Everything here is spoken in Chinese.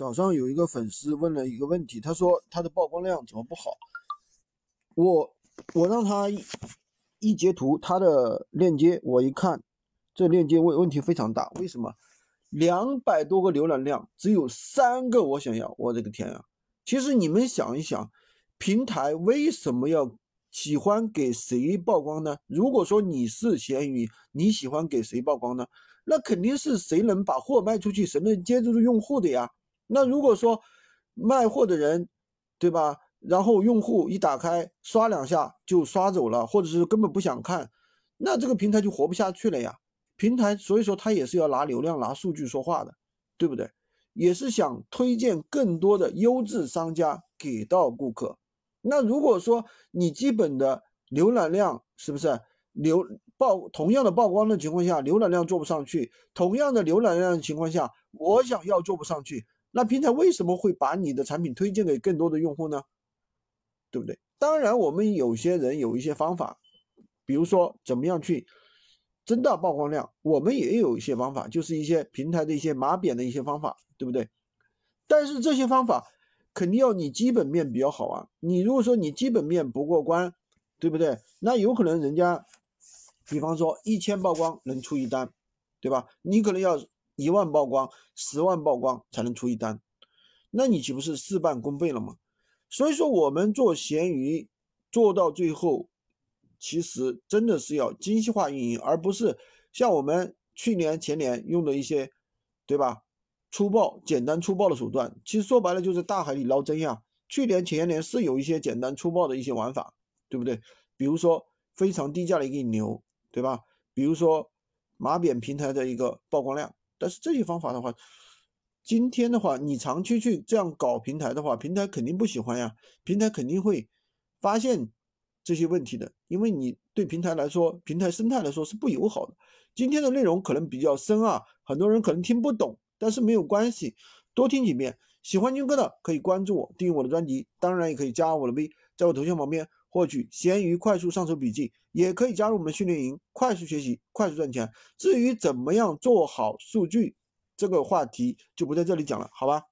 早上有一个粉丝问了一个问题，他说他的曝光量怎么不好？我我让他一一截图他的链接，我一看，这链接问问题非常大，为什么？两百多个浏览量，只有三个我想要，我的个天啊！其实你们想一想，平台为什么要喜欢给谁曝光呢？如果说你是闲鱼，你喜欢给谁曝光呢？那肯定是谁能把货卖出去，谁能接住用户的呀。那如果说卖货的人，对吧？然后用户一打开刷两下就刷走了，或者是根本不想看，那这个平台就活不下去了呀。平台所以说它也是要拿流量、拿数据说话的，对不对？也是想推荐更多的优质商家给到顾客。那如果说你基本的浏览量是不是流曝同样的曝光的情况下，浏览量做不上去，同样的浏览量的情况下，我想要做不上去，那平台为什么会把你的产品推荐给更多的用户呢？对不对？当然，我们有些人有一些方法，比如说怎么样去。增大曝光量，我们也有一些方法，就是一些平台的一些码扁的一些方法，对不对？但是这些方法肯定要你基本面比较好啊。你如果说你基本面不过关，对不对？那有可能人家，比方说一千曝光能出一单，对吧？你可能要一万曝光、十万曝光才能出一单，那你岂不是事半功倍了吗？所以说，我们做闲鱼做到最后。其实真的是要精细化运营，而不是像我们去年前年用的一些，对吧？粗暴、简单、粗暴的手段，其实说白了就是大海里捞针呀。去年前年是有一些简单粗暴的一些玩法，对不对？比如说非常低价的一个引流，对吧？比如说码扁平台的一个曝光量。但是这些方法的话，今天的话你长期去这样搞平台的话，平台肯定不喜欢呀，平台肯定会发现。这些问题的，因为你对平台来说，平台生态来说是不友好的。今天的内容可能比较深啊，很多人可能听不懂，但是没有关系，多听几遍。喜欢军哥的可以关注我，订阅我的专辑，当然也可以加我的微，在我头像旁边获取闲鱼快速上手笔记，也可以加入我们训练营，快速学习，快速赚钱。至于怎么样做好数据，这个话题就不在这里讲了，好吧？